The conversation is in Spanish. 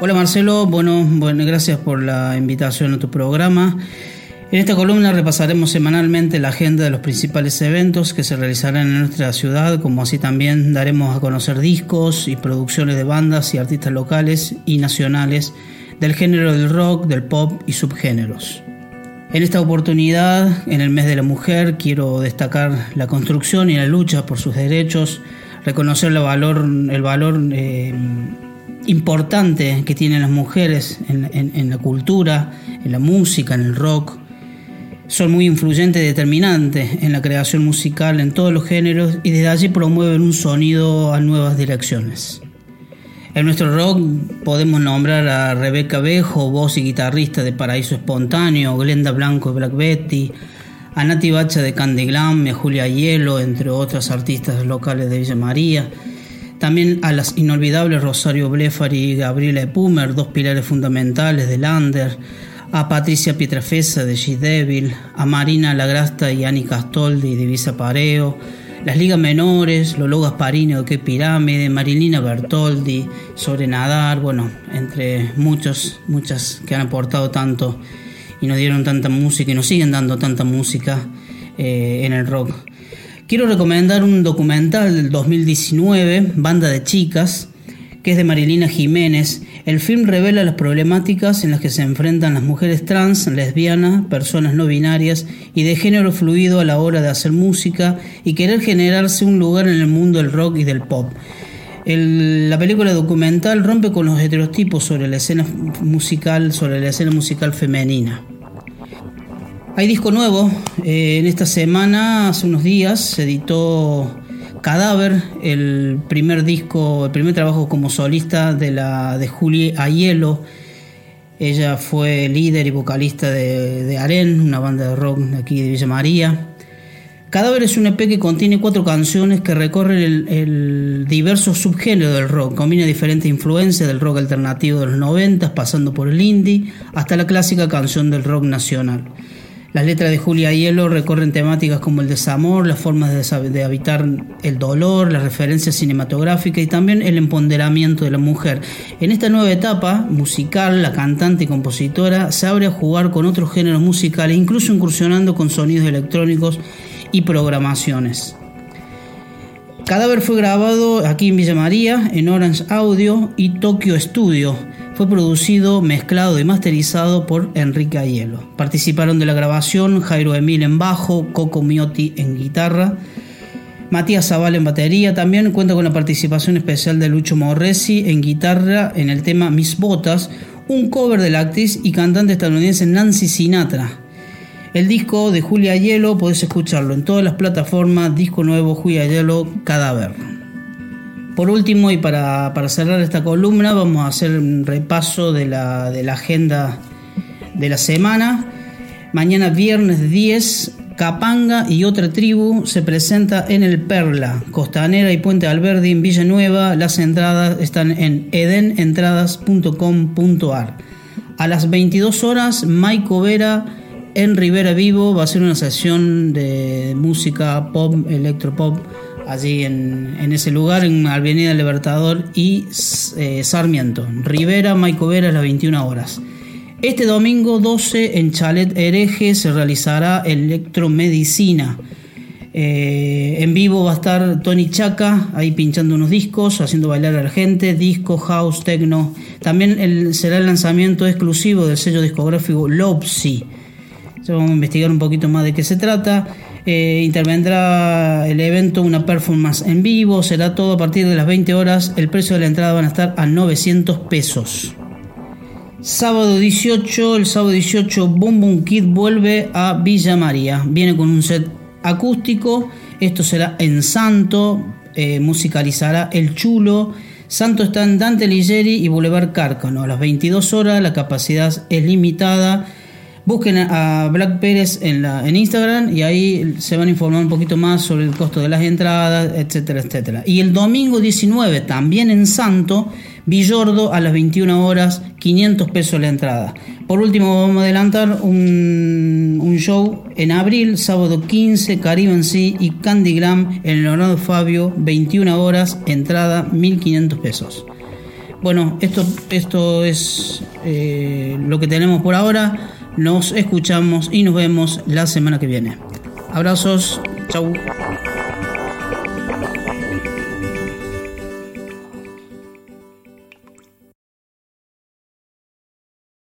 Hola Marcelo, bueno, bueno, gracias por la invitación a tu programa. En esta columna repasaremos semanalmente la agenda de los principales eventos que se realizarán en nuestra ciudad, como así también daremos a conocer discos y producciones de bandas y artistas locales y nacionales del género del rock, del pop y subgéneros. En esta oportunidad, en el mes de la mujer, quiero destacar la construcción y la lucha por sus derechos, reconocer el valor, el valor eh, importante que tienen las mujeres en, la cultura, en la música, en el rock. Son muy influyentes y determinantes en la creación musical en todos los géneros y desde allí promueven un sonido a nuevas direcciones. En nuestro rock podemos nombrar a Rebeca Bejo, voz y guitarrista de Paraíso Espontáneo, Glenda Blanco de Black Betty, a Nati Bacha de Candy Glam, a Julia Hielo, entre otras artistas locales de Villa María. También a las inolvidables Rosario Blefari y Gabriela Pumer, dos pilares fundamentales de Lander. A Patricia Pietrafesa de G-Devil, a Marina Lagrasta y Ani Castoldi de Visa Pareo las ligas menores, Lolo Gasparini de Qué Pirámide, Marilina Bertoldi, Sobre Nadar, bueno, entre muchos, muchas que han aportado tanto y nos dieron tanta música y nos siguen dando tanta música eh, en el rock. Quiero recomendar un documental del 2019, Banda de Chicas, que es de Marilina Jiménez. El film revela las problemáticas en las que se enfrentan las mujeres trans, lesbianas, personas no binarias y de género fluido a la hora de hacer música y querer generarse un lugar en el mundo del rock y del pop. la película documental rompe con los estereotipos sobre la escena musical, sobre la escena musical femenina. Hay disco nuevo. Eh, en esta semana, hace unos días, se editó Cadáver, el primer disco, el primer trabajo como solista de la de Julie Ayelo. Ella fue líder y vocalista de, de Aren, una banda de rock aquí de Villa María. Cadáver es un EP que contiene cuatro canciones que recorren el, el diverso subgénero del rock. Combina diferentes influencias del rock alternativo de los 90, pasando por el indie, hasta la clásica canción del rock nacional. Las letras de Julia Hielo recorren temáticas como el desamor, las formas de, habitar el dolor, las referencias cinematográficas y también el empoderamiento de la mujer. En esta nueva etapa musical, la cantante y compositora se abre a jugar con otros géneros musicales, incluso incursionando con sonidos electrónicos y programaciones. Cadáver fue grabado aquí en Villa María, en Orange Audio y Tokyo Studio fue producido, mezclado y masterizado por Enrique Aiello. Participaron de la grabación Jairo Emil en bajo, Coco Miotti en guitarra, Matías Zaval en batería. También cuenta con la participación especial de Lucho Morresi en guitarra en el tema Mis Botas, un cover de la actriz y cantante estadounidense Nancy Sinatra. El disco de Julia Hielo podés escucharlo en todas las plataformas, disco nuevo Julia Hielo Cadáver. Por último, y para, cerrar esta columna, vamos a hacer un repaso de la, agenda de la semana. Mañana viernes 10, Capanga y otra tribu se presenta en el Perla, Costanera y Puente Alberdi en Villanueva. Las entradas están en edenentradas.com.ar. A las 22 horas, Maico Vera en Rivera Vivo va a ser una sesión de música pop, electropop allí en, ese lugar, en Avenida Libertador y eh, Sarmiento. Rivera, Maico Vera, a las 21 horas. Este domingo 12 en Chalet Hereje se realizará Electromedicina. Eh, en vivo va a estar Tony Chaca ahí pinchando unos discos, haciendo bailar a la gente, disco, house, techno. También será el lanzamiento exclusivo del sello discográfico Lopsy. Vamos a investigar un poquito más de qué se trata. Eh, intervendrá el evento una performance en vivo, será todo a partir de las 20 horas, el precio de la entrada van a estar a 900 pesos. Sábado 18, el sábado 18 Boom Boom Kid vuelve a Villa María, viene con un set acústico, esto será en Santo, eh, musicalizará El Chulo, Santo está en Dante Ligieri y Boulevard Cárcano, a las 22 horas, la capacidad es limitada, Busquen a Black Pérez en, la, en Instagram y ahí se van a informar un poquito más sobre el costo de las entradas, etcétera, etcétera. Y el domingo 19, también en Santo, Villordo a las 21 horas, 500 pesos la entrada. Por último, vamos a adelantar un, un show en abril, sábado 15, Caribe en sí y Candygram en Leonardo Fabio, 21 horas, entrada 1500 pesos. Bueno, esto, esto es eh, lo que tenemos por ahora. Nos escuchamos y nos vemos la semana que viene. Abrazos, chau.